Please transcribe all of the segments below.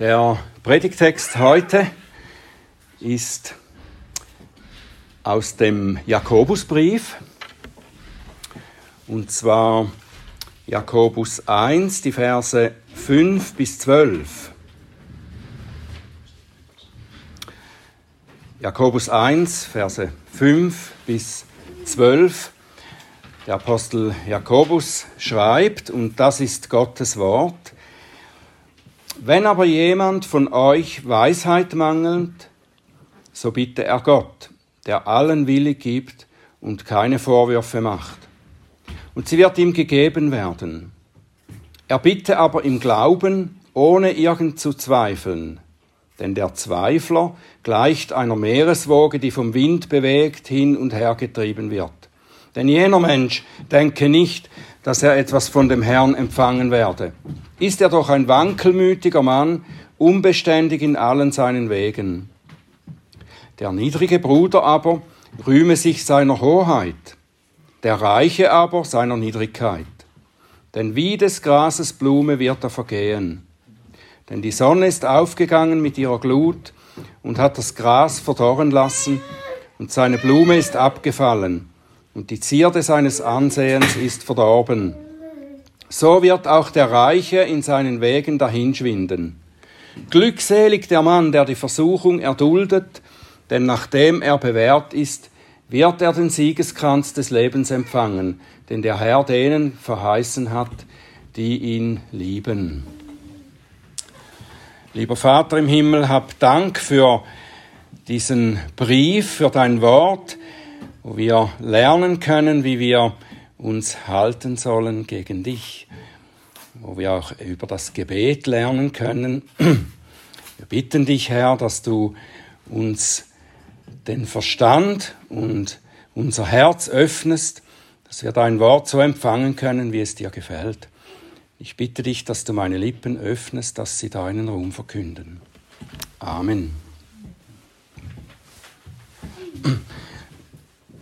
Der Predigtext heute ist aus dem Jakobusbrief und zwar Jakobus 1, die Verse 5 bis 12. Jakobus 1, Verse 5 bis 12. Der Apostel Jakobus schreibt, und das ist Gottes Wort, wenn aber jemand von euch Weisheit mangelt, so bitte er Gott, der allen willig gibt und keine Vorwürfe macht. Und sie wird ihm gegeben werden. Er bitte aber im Glauben, ohne irgend zu zweifeln. Denn der Zweifler gleicht einer Meereswoge, die vom Wind bewegt hin und her getrieben wird. Denn jener Mensch denke nicht, dass er etwas von dem Herrn empfangen werde. Ist er doch ein wankelmütiger Mann, unbeständig in allen seinen Wegen. Der niedrige Bruder aber rühme sich seiner Hoheit, der Reiche aber seiner Niedrigkeit. Denn wie des Grases Blume wird er vergehen. Denn die Sonne ist aufgegangen mit ihrer Glut und hat das Gras verdorren lassen, und seine Blume ist abgefallen und die Zierde seines Ansehens ist verdorben. So wird auch der Reiche in seinen Wegen dahinschwinden. Glückselig der Mann, der die Versuchung erduldet, denn nachdem er bewährt ist, wird er den Siegeskranz des Lebens empfangen, den der Herr denen verheißen hat, die ihn lieben. Lieber Vater im Himmel, hab Dank für diesen Brief, für dein Wort, wo wir lernen können, wie wir uns halten sollen gegen dich, wo wir auch über das Gebet lernen können. Wir bitten dich, Herr, dass du uns den Verstand und unser Herz öffnest, dass wir dein Wort so empfangen können, wie es dir gefällt. Ich bitte dich, dass du meine Lippen öffnest, dass sie deinen Ruhm verkünden. Amen.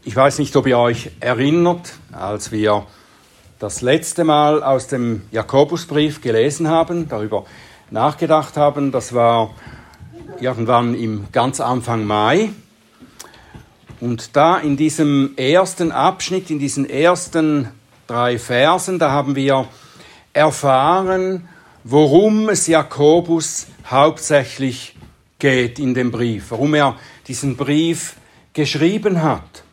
Ich weiß nicht, ob ihr euch erinnert, als wir das letzte Mal aus dem Jakobusbrief gelesen haben, darüber nachgedacht haben. Das war irgendwann im ganz Anfang Mai. Und da in diesem ersten Abschnitt, in diesen ersten drei Versen, da haben wir erfahren, worum es Jakobus hauptsächlich geht in dem Brief, warum er diesen Brief geschrieben hat.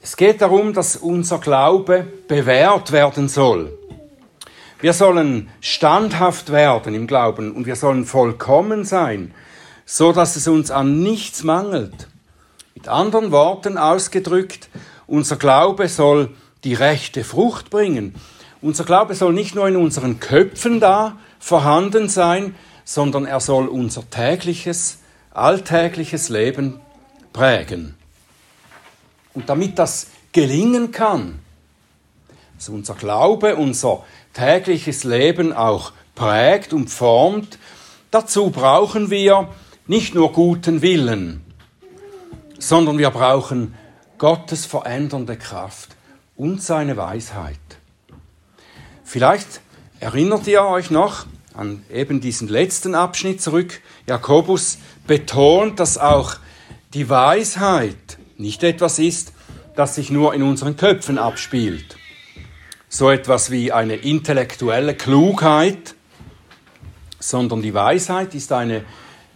Es geht darum, dass unser Glaube bewährt werden soll. Wir sollen standhaft werden im Glauben und wir sollen vollkommen sein, so dass es uns an nichts mangelt. Mit anderen Worten ausgedrückt, unser Glaube soll die rechte Frucht bringen. Unser Glaube soll nicht nur in unseren Köpfen da vorhanden sein, sondern er soll unser tägliches, alltägliches Leben prägen. Und damit das gelingen kann, dass unser Glaube, unser tägliches Leben auch prägt und formt, dazu brauchen wir nicht nur guten Willen, sondern wir brauchen Gottes verändernde Kraft und seine Weisheit. Vielleicht erinnert ihr euch noch an eben diesen letzten Abschnitt zurück. Jakobus betont, dass auch die Weisheit nicht etwas ist, das sich nur in unseren Köpfen abspielt. So etwas wie eine intellektuelle Klugheit, sondern die Weisheit ist eine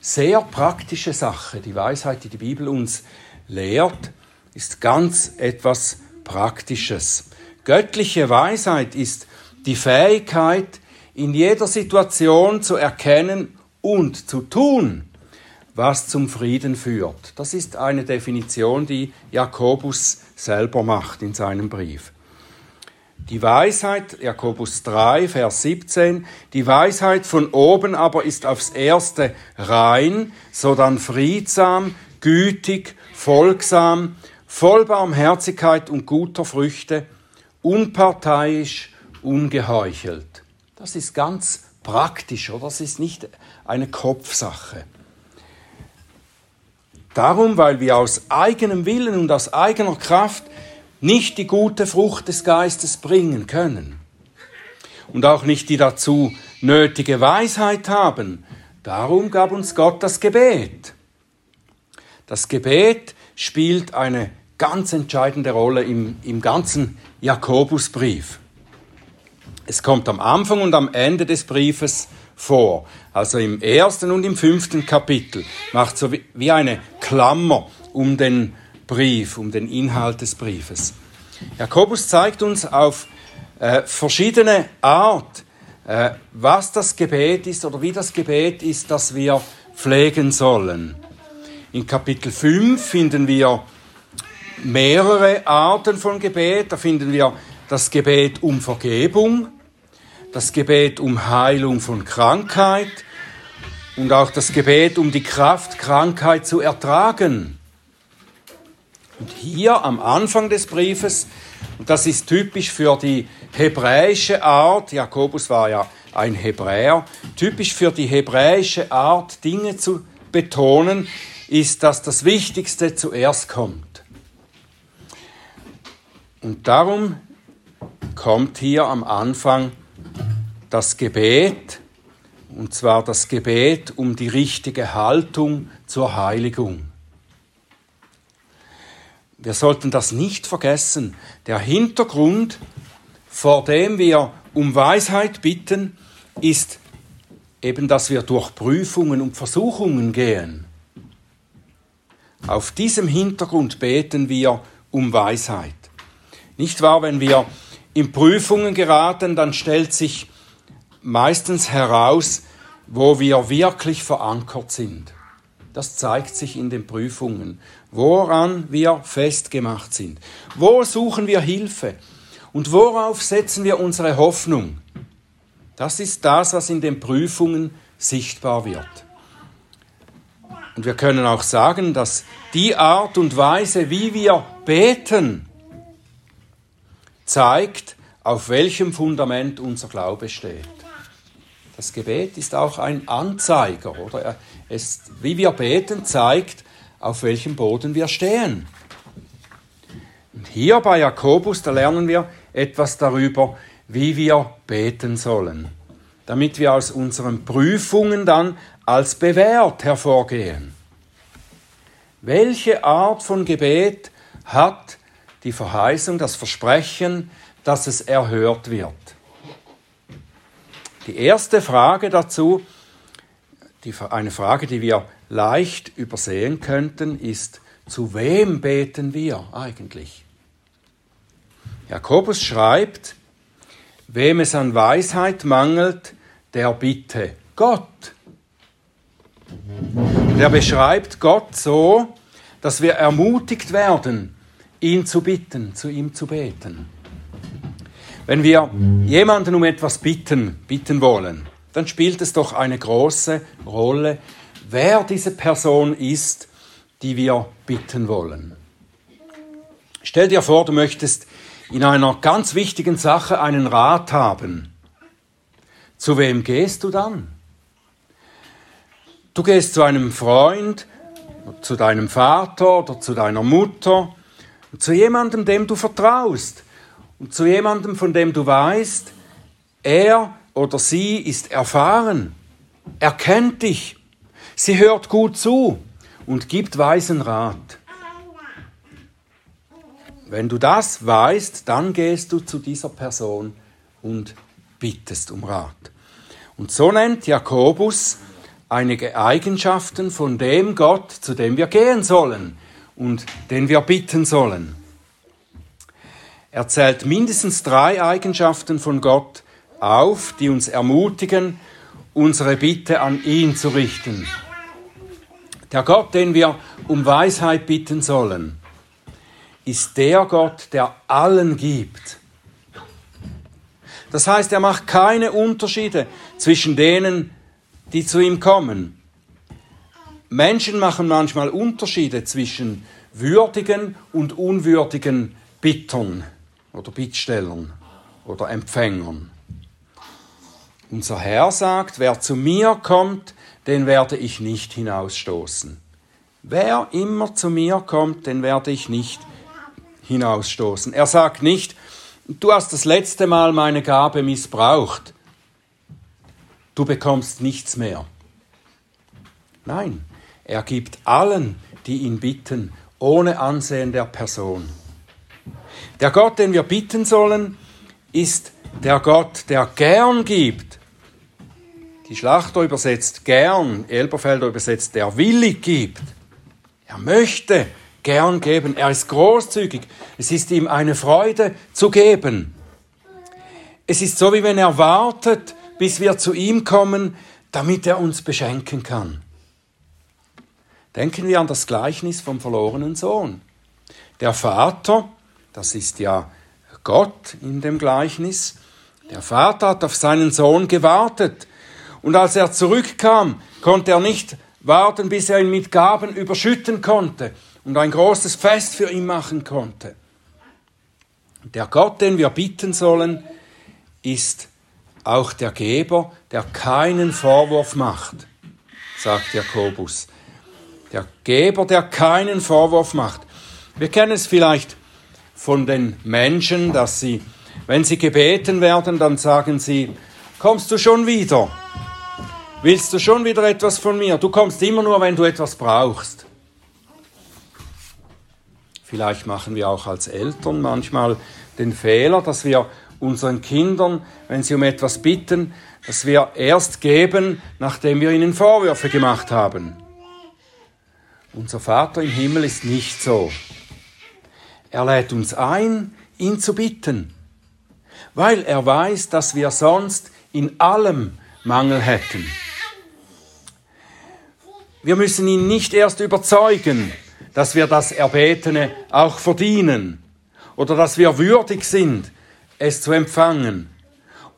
sehr praktische Sache. Die Weisheit, die die Bibel uns lehrt, ist ganz etwas Praktisches. Göttliche Weisheit ist die Fähigkeit, in jeder Situation zu erkennen und zu tun, was zum Frieden führt. Das ist eine Definition, die Jakobus selber macht in seinem Brief. Die Weisheit, Jakobus 3, Vers 17, die Weisheit von oben aber ist aufs erste rein, sodann friedsam, gütig, folgsam, voll Barmherzigkeit und guter Früchte, unparteiisch, ungeheuchelt. Das ist ganz praktisch, oder? Das ist nicht eine Kopfsache. Darum, weil wir aus eigenem Willen und aus eigener Kraft nicht die gute Frucht des Geistes bringen können und auch nicht die dazu nötige Weisheit haben. Darum gab uns Gott das Gebet. Das Gebet spielt eine ganz entscheidende Rolle im, im ganzen Jakobusbrief. Es kommt am Anfang und am Ende des Briefes vor. Also im ersten und im fünften Kapitel macht so wie eine Klammer um den Brief, um den Inhalt des Briefes. Jakobus zeigt uns auf äh, verschiedene Art, äh, was das Gebet ist oder wie das Gebet ist, das wir pflegen sollen. In Kapitel 5 finden wir mehrere Arten von Gebet. Da finden wir das Gebet um Vergebung, das Gebet um Heilung von Krankheit und auch das Gebet um die Kraft, Krankheit zu ertragen. Und hier am Anfang des Briefes, und das ist typisch für die hebräische Art, Jakobus war ja ein Hebräer, typisch für die hebräische Art, Dinge zu betonen, ist, dass das Wichtigste zuerst kommt. Und darum kommt hier am Anfang das Gebet, und zwar das Gebet um die richtige Haltung zur Heiligung. Wir sollten das nicht vergessen. Der Hintergrund, vor dem wir um Weisheit bitten, ist eben, dass wir durch Prüfungen und Versuchungen gehen. Auf diesem Hintergrund beten wir um Weisheit. Nicht wahr, wenn wir in Prüfungen geraten, dann stellt sich meistens heraus, wo wir wirklich verankert sind. Das zeigt sich in den Prüfungen, woran wir festgemacht sind. Wo suchen wir Hilfe? Und worauf setzen wir unsere Hoffnung? Das ist das, was in den Prüfungen sichtbar wird. Und wir können auch sagen, dass die Art und Weise, wie wir beten, zeigt, auf welchem Fundament unser Glaube steht. Das Gebet ist auch ein Anzeiger, oder? Es, wie wir beten, zeigt, auf welchem Boden wir stehen. Und hier bei Jakobus, da lernen wir etwas darüber, wie wir beten sollen, damit wir aus unseren Prüfungen dann als bewährt hervorgehen. Welche Art von Gebet hat die Verheißung, das Versprechen, dass es erhört wird? Die erste Frage dazu, die, eine Frage, die wir leicht übersehen könnten, ist, zu wem beten wir eigentlich? Jakobus schreibt, wem es an Weisheit mangelt, der bitte Gott. Der beschreibt Gott so, dass wir ermutigt werden, ihn zu bitten, zu ihm zu beten. Wenn wir jemanden um etwas bitten, bitten wollen, dann spielt es doch eine große Rolle, wer diese Person ist, die wir bitten wollen. Stell dir vor, du möchtest in einer ganz wichtigen Sache einen Rat haben. Zu wem gehst du dann? Du gehst zu einem Freund, zu deinem Vater oder zu deiner Mutter, zu jemandem, dem du vertraust und zu jemandem, von dem du weißt, er oder sie ist erfahren, er kennt dich, sie hört gut zu und gibt weisen Rat. Wenn du das weißt, dann gehst du zu dieser Person und bittest um Rat. Und so nennt Jakobus einige Eigenschaften von dem Gott, zu dem wir gehen sollen und den wir bitten sollen. Er zählt mindestens drei Eigenschaften von Gott auf, die uns ermutigen, unsere Bitte an ihn zu richten. Der Gott, den wir um Weisheit bitten sollen, ist der Gott, der allen gibt. Das heißt, er macht keine Unterschiede zwischen denen, die zu ihm kommen. Menschen machen manchmal Unterschiede zwischen würdigen und unwürdigen Bittern oder Bittstellern oder Empfängern. Unser Herr sagt, wer zu mir kommt, den werde ich nicht hinausstoßen. Wer immer zu mir kommt, den werde ich nicht hinausstoßen. Er sagt nicht, du hast das letzte Mal meine Gabe missbraucht. du bekommst nichts mehr. Nein, er gibt allen, die ihn bitten, ohne Ansehen der Person. Der Gott, den wir bitten sollen, ist der Gott, der gern gibt. Die Schlachter übersetzt gern, Elberfelder übersetzt, der willig gibt. Er möchte gern geben, er ist großzügig. Es ist ihm eine Freude zu geben. Es ist so, wie wenn er wartet, bis wir zu ihm kommen, damit er uns beschenken kann. Denken wir an das Gleichnis vom verlorenen Sohn. Der Vater, das ist ja Gott in dem Gleichnis, der Vater hat auf seinen Sohn gewartet. Und als er zurückkam, konnte er nicht warten, bis er ihn mit Gaben überschütten konnte und ein großes Fest für ihn machen konnte. Der Gott, den wir bitten sollen, ist auch der Geber, der keinen Vorwurf macht, sagt Jakobus. Der Geber, der keinen Vorwurf macht. Wir kennen es vielleicht von den Menschen, dass sie, wenn sie gebeten werden, dann sagen sie, kommst du schon wieder? Willst du schon wieder etwas von mir? Du kommst immer nur, wenn du etwas brauchst. Vielleicht machen wir auch als Eltern manchmal den Fehler, dass wir unseren Kindern, wenn sie um etwas bitten, dass wir erst geben, nachdem wir ihnen Vorwürfe gemacht haben. Unser Vater im Himmel ist nicht so. Er lädt uns ein, ihn zu bitten, weil er weiß, dass wir sonst in allem Mangel hätten. Wir müssen ihn nicht erst überzeugen, dass wir das Erbetene auch verdienen oder dass wir würdig sind, es zu empfangen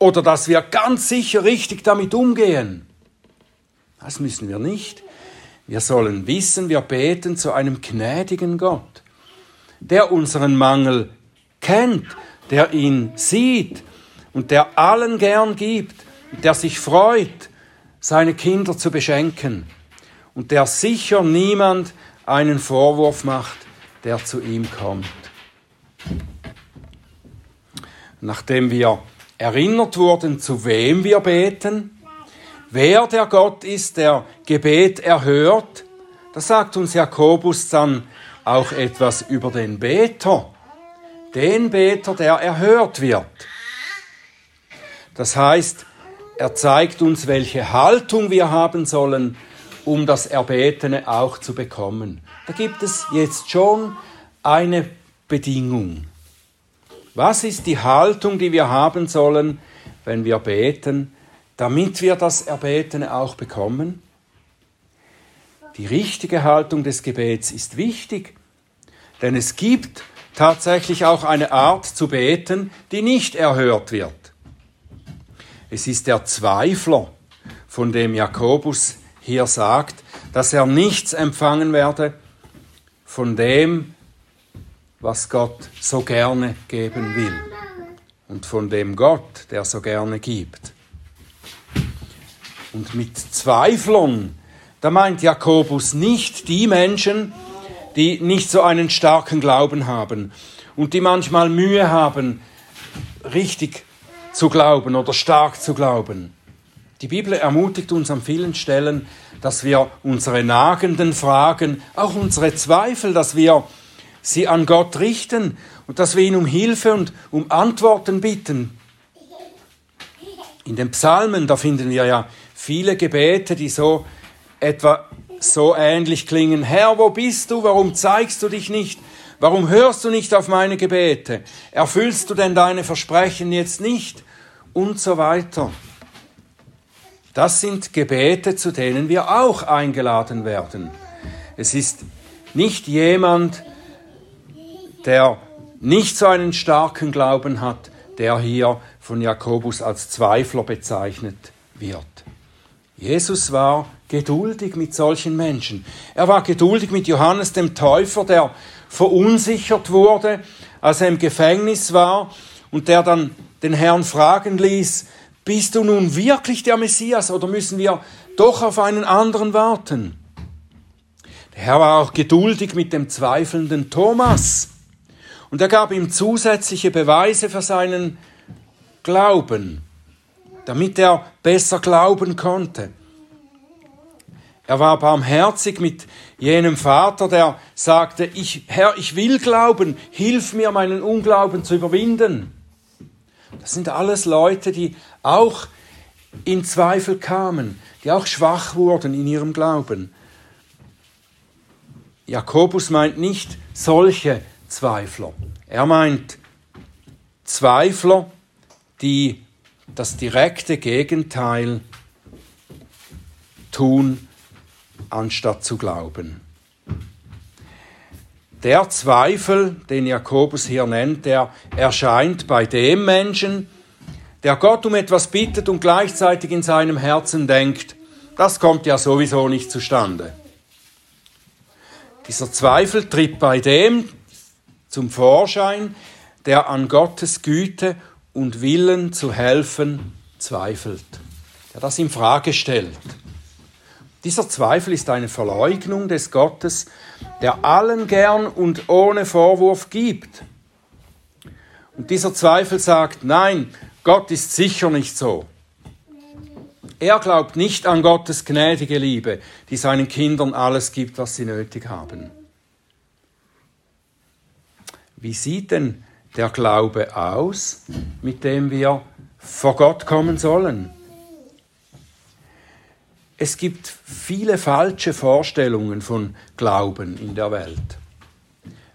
oder dass wir ganz sicher richtig damit umgehen. Das müssen wir nicht. Wir sollen wissen, wir beten zu einem gnädigen Gott, der unseren Mangel kennt, der ihn sieht und der allen gern gibt, der sich freut, seine Kinder zu beschenken und der sicher niemand einen Vorwurf macht, der zu ihm kommt. Nachdem wir erinnert wurden, zu wem wir beten, wer der Gott ist, der Gebet erhört, da sagt uns Jakobus dann auch etwas über den Beter, den Beter, der erhört wird. Das heißt, er zeigt uns, welche Haltung wir haben sollen, um das Erbetene auch zu bekommen. Da gibt es jetzt schon eine Bedingung. Was ist die Haltung, die wir haben sollen, wenn wir beten, damit wir das Erbetene auch bekommen? Die richtige Haltung des Gebets ist wichtig, denn es gibt tatsächlich auch eine Art zu beten, die nicht erhört wird. Es ist der Zweifler, von dem Jakobus hier sagt, dass er nichts empfangen werde von dem, was Gott so gerne geben will und von dem Gott, der so gerne gibt. Und mit Zweiflern, da meint Jakobus nicht die Menschen, die nicht so einen starken Glauben haben und die manchmal Mühe haben, richtig zu glauben oder stark zu glauben. Die Bibel ermutigt uns an vielen Stellen, dass wir unsere nagenden Fragen, auch unsere Zweifel, dass wir sie an Gott richten und dass wir ihn um Hilfe und um Antworten bitten. In den Psalmen, da finden wir ja viele Gebete, die so etwa so ähnlich klingen. Herr, wo bist du? Warum zeigst du dich nicht? Warum hörst du nicht auf meine Gebete? Erfüllst du denn deine Versprechen jetzt nicht? Und so weiter. Das sind Gebete, zu denen wir auch eingeladen werden. Es ist nicht jemand, der nicht so einen starken Glauben hat, der hier von Jakobus als Zweifler bezeichnet wird. Jesus war geduldig mit solchen Menschen. Er war geduldig mit Johannes dem Täufer, der verunsichert wurde, als er im Gefängnis war und der dann den Herrn fragen ließ, bist du nun wirklich der Messias oder müssen wir doch auf einen anderen warten? Der Herr war auch geduldig mit dem zweifelnden Thomas und er gab ihm zusätzliche Beweise für seinen Glauben. Damit er besser glauben konnte. Er war barmherzig mit jenem Vater, der sagte, ich, Herr, ich will glauben, hilf mir, meinen Unglauben zu überwinden. Das sind alles Leute, die auch in Zweifel kamen, die auch schwach wurden in ihrem Glauben. Jakobus meint nicht solche Zweifler. Er meint Zweifler, die das direkte Gegenteil tun anstatt zu glauben. Der Zweifel, den Jakobus hier nennt, der erscheint bei dem Menschen, der Gott um etwas bittet und gleichzeitig in seinem Herzen denkt, das kommt ja sowieso nicht zustande. Dieser Zweifel tritt bei dem zum Vorschein, der an Gottes Güte und Willen zu helfen zweifelt, der das in Frage stellt. Dieser Zweifel ist eine Verleugnung des Gottes, der allen gern und ohne Vorwurf gibt. Und dieser Zweifel sagt, nein, Gott ist sicher nicht so. Er glaubt nicht an Gottes gnädige Liebe, die seinen Kindern alles gibt, was sie nötig haben. Wie sieht denn der Glaube aus, mit dem wir vor Gott kommen sollen? Es gibt viele falsche Vorstellungen von Glauben in der Welt.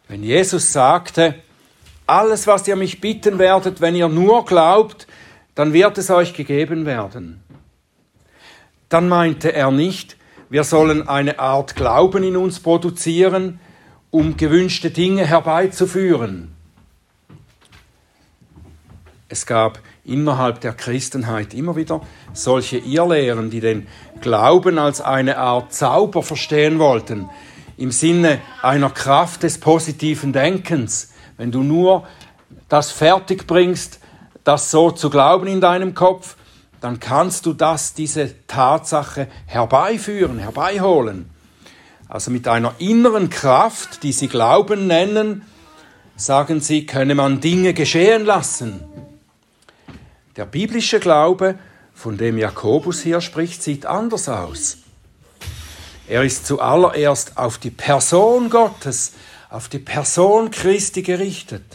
Wenn Jesus sagte, alles, was ihr mich bitten werdet, wenn ihr nur glaubt, dann wird es euch gegeben werden. Dann meinte er nicht, wir sollen eine Art Glauben in uns produzieren, um gewünschte Dinge herbeizuführen. Es gab innerhalb der Christenheit immer wieder solche Irrlehren, die den Glauben als eine Art Zauber verstehen wollten, im Sinne einer Kraft des positiven Denkens. Wenn du nur das fertig bringst, das so zu glauben in deinem Kopf, dann kannst du das, diese Tatsache herbeiführen, herbeiholen. Also mit einer inneren Kraft, die sie Glauben nennen, sagen sie, könne man Dinge geschehen lassen. Der biblische Glaube von dem Jakobus hier spricht, sieht anders aus. Er ist zuallererst auf die Person Gottes, auf die Person Christi gerichtet.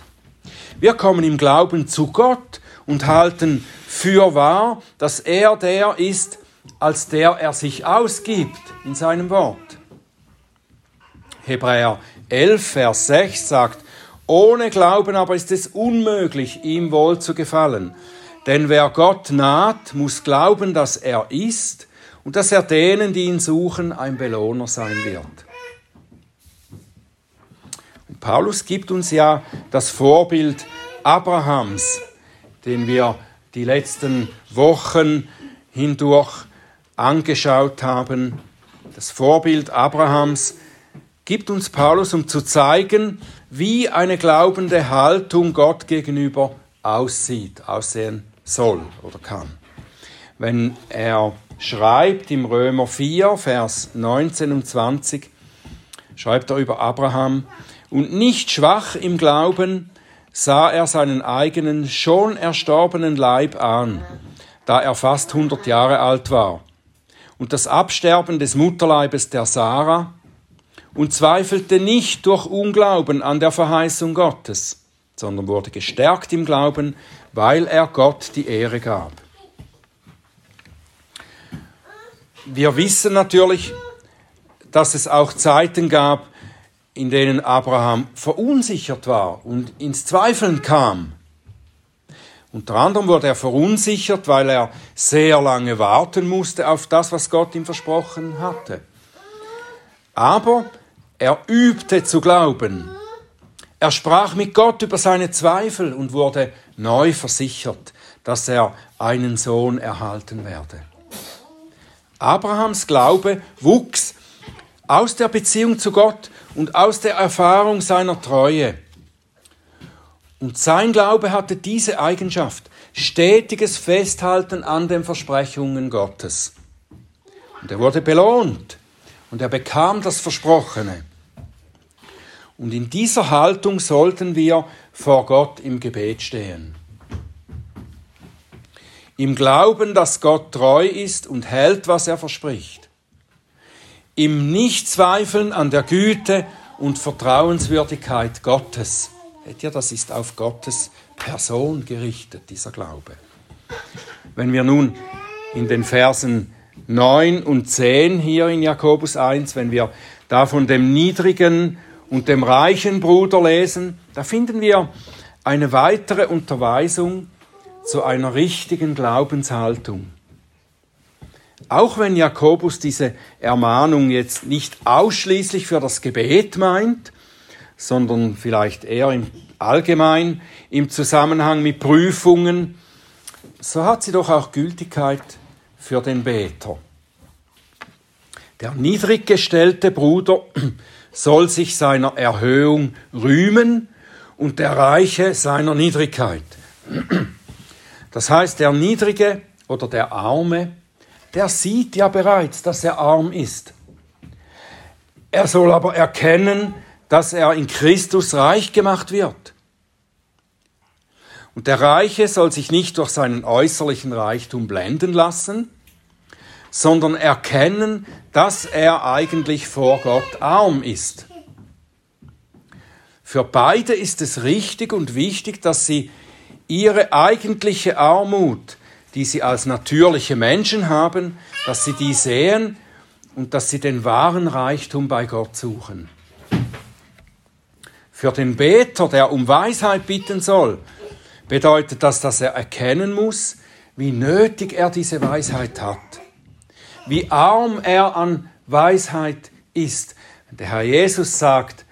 Wir kommen im Glauben zu Gott und halten für wahr, dass er der ist, als der er sich ausgibt in seinem Wort. Hebräer 11, Vers 6 sagt, ohne Glauben aber ist es unmöglich, ihm wohl zu gefallen. Denn wer Gott naht, muss glauben, dass er ist und dass er denen, die ihn suchen, ein Belohner sein wird. Und Paulus gibt uns ja das Vorbild Abrahams, den wir die letzten Wochen hindurch angeschaut haben. Das Vorbild Abrahams gibt uns Paulus, um zu zeigen, wie eine glaubende Haltung Gott gegenüber aussieht, aussehen soll oder kann. Wenn er schreibt im Römer 4, Vers 19 und 20, schreibt er über Abraham, und nicht schwach im Glauben sah er seinen eigenen schon erstorbenen Leib an, da er fast 100 Jahre alt war, und das Absterben des Mutterleibes der Sarah, und zweifelte nicht durch Unglauben an der Verheißung Gottes, sondern wurde gestärkt im Glauben, weil er Gott die Ehre gab. Wir wissen natürlich, dass es auch Zeiten gab, in denen Abraham verunsichert war und ins Zweifeln kam. Unter anderem wurde er verunsichert, weil er sehr lange warten musste auf das, was Gott ihm versprochen hatte. Aber er übte zu glauben. Er sprach mit Gott über seine Zweifel und wurde neu versichert, dass er einen Sohn erhalten werde. Abrahams Glaube wuchs aus der Beziehung zu Gott und aus der Erfahrung seiner Treue. Und sein Glaube hatte diese Eigenschaft, stetiges Festhalten an den Versprechungen Gottes. Und er wurde belohnt und er bekam das Versprochene. Und in dieser Haltung sollten wir vor Gott im Gebet stehen. im Glauben, dass Gott treu ist und hält, was er verspricht, im Nichtzweifeln an der Güte und Vertrauenswürdigkeit Gottes. Seht ihr, das ist auf Gottes Person gerichtet, dieser Glaube. Wenn wir nun in den Versen 9 und 10 hier in Jakobus 1, wenn wir da von dem niedrigen und dem reichen Bruder lesen, da finden wir eine weitere Unterweisung zu einer richtigen Glaubenshaltung. Auch wenn Jakobus diese Ermahnung jetzt nicht ausschließlich für das Gebet meint, sondern vielleicht eher im allgemein im Zusammenhang mit Prüfungen, so hat sie doch auch Gültigkeit für den Beter. Der niedrig gestellte Bruder soll sich seiner Erhöhung rühmen und der Reiche seiner Niedrigkeit. Das heißt, der Niedrige oder der Arme, der sieht ja bereits, dass er arm ist. Er soll aber erkennen, dass er in Christus reich gemacht wird. Und der Reiche soll sich nicht durch seinen äußerlichen Reichtum blenden lassen, sondern erkennen, dass er eigentlich vor Gott arm ist. Für beide ist es richtig und wichtig, dass sie ihre eigentliche Armut, die sie als natürliche Menschen haben, dass sie die sehen und dass sie den wahren Reichtum bei Gott suchen. Für den Beter, der um Weisheit bitten soll, bedeutet das, dass er erkennen muss, wie nötig er diese Weisheit hat, wie arm er an Weisheit ist. Der Herr Jesus sagt,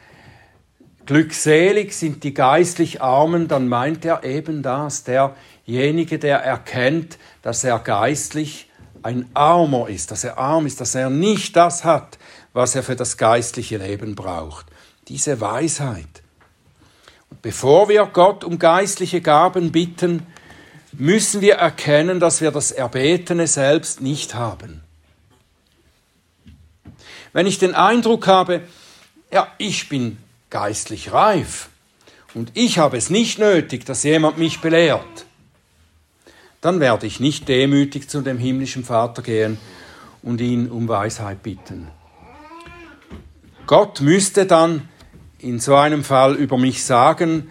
glückselig sind die geistlich Armen, dann meint er eben das, derjenige, der erkennt, dass er geistlich ein Armer ist, dass er arm ist, dass er nicht das hat, was er für das geistliche Leben braucht. Diese Weisheit. Bevor wir Gott um geistliche Gaben bitten, müssen wir erkennen, dass wir das Erbetene selbst nicht haben. Wenn ich den Eindruck habe, ja, ich bin geistlich reif und ich habe es nicht nötig, dass jemand mich belehrt, dann werde ich nicht demütig zu dem himmlischen Vater gehen und ihn um Weisheit bitten. Gott müsste dann in so einem Fall über mich sagen,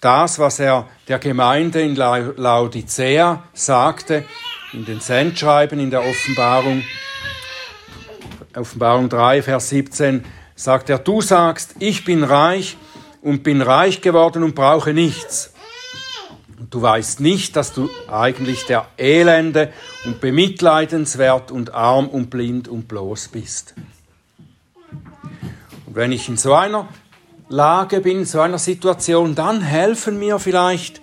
das, was er der Gemeinde in Laodicea sagte, in den Sendschreiben in der Offenbarung, Offenbarung 3, Vers 17, sagt er, du sagst, ich bin reich und bin reich geworden und brauche nichts. Und du weißt nicht, dass du eigentlich der Elende und bemitleidenswert und arm und blind und bloß bist. Und wenn ich in so einer Lage bin, in so einer Situation, dann helfen mir vielleicht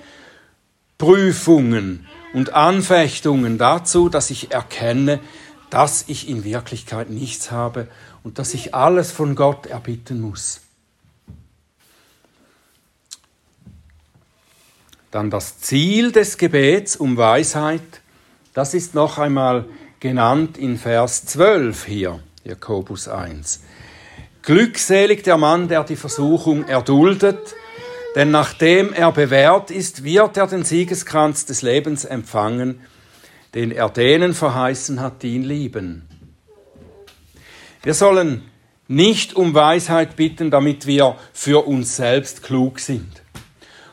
Prüfungen und Anfechtungen dazu, dass ich erkenne, dass ich in Wirklichkeit nichts habe und dass ich alles von Gott erbitten muss. Dann das Ziel des Gebets um Weisheit, das ist noch einmal genannt in Vers 12 hier, Jakobus 1. Glückselig der Mann, der die Versuchung erduldet, denn nachdem er bewährt ist, wird er den Siegeskranz des Lebens empfangen, den er denen verheißen hat, die ihn lieben. Wir sollen nicht um Weisheit bitten, damit wir für uns selbst klug sind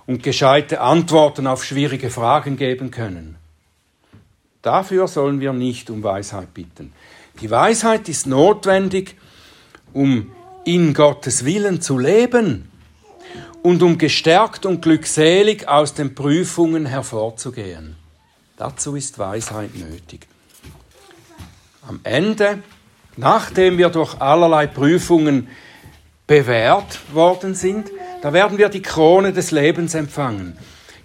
und gescheite Antworten auf schwierige Fragen geben können. Dafür sollen wir nicht um Weisheit bitten. Die Weisheit ist notwendig, um in Gottes Willen zu leben und um gestärkt und glückselig aus den Prüfungen hervorzugehen. Dazu ist Weisheit nötig. Am Ende, nachdem wir durch allerlei Prüfungen bewährt worden sind, da werden wir die Krone des Lebens empfangen.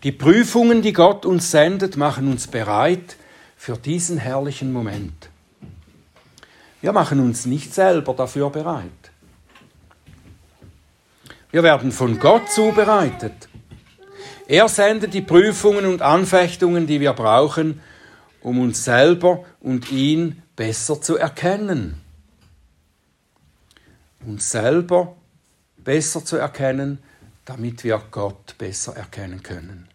Die Prüfungen, die Gott uns sendet, machen uns bereit für diesen herrlichen Moment. Wir machen uns nicht selber dafür bereit. Wir werden von Gott zubereitet. Er sendet die Prüfungen und Anfechtungen, die wir brauchen, um uns selber und ihn besser zu erkennen. Uns selber besser zu erkennen, damit wir Gott besser erkennen können.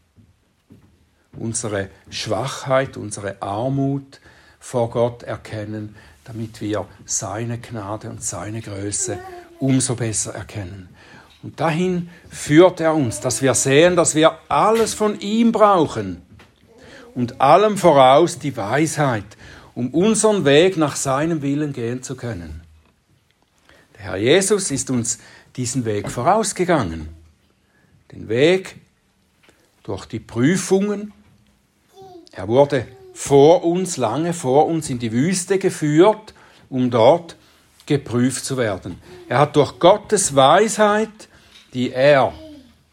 unsere Schwachheit, unsere Armut vor Gott erkennen, damit wir seine Gnade und seine Größe umso besser erkennen. Und dahin führt er uns, dass wir sehen, dass wir alles von ihm brauchen und allem voraus die Weisheit, um unseren Weg nach seinem Willen gehen zu können. Der Herr Jesus ist uns diesen Weg vorausgegangen. Den Weg durch die Prüfungen. Er wurde vor uns, lange vor uns in die Wüste geführt, um dort geprüft zu werden. Er hat durch Gottes Weisheit, die er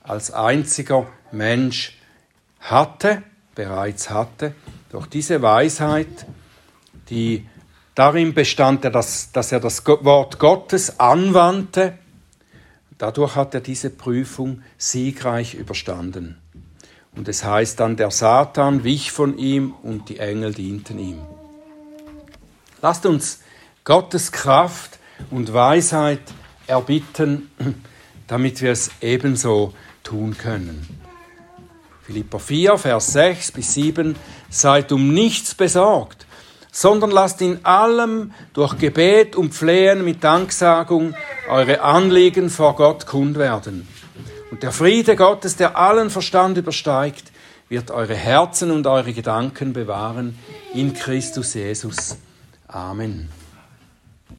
als einziger Mensch hatte, bereits hatte, durch diese Weisheit, die darin bestand, dass, er das Wort Gottes anwandte, dadurch hat er diese Prüfung siegreich überstanden. Und es heißt dann, der Satan wich von ihm und die Engel dienten ihm. Lasst uns Gottes Kraft und Weisheit erbitten, damit wir es ebenso tun können. Philippa 4, Vers 6 bis 7, seid um nichts besorgt, sondern lasst in allem durch Gebet und Flehen mit Danksagung eure Anliegen vor Gott kund werden. Und der Friede Gottes, der allen Verstand übersteigt, wird eure Herzen und eure Gedanken bewahren in Christus Jesus. Amen.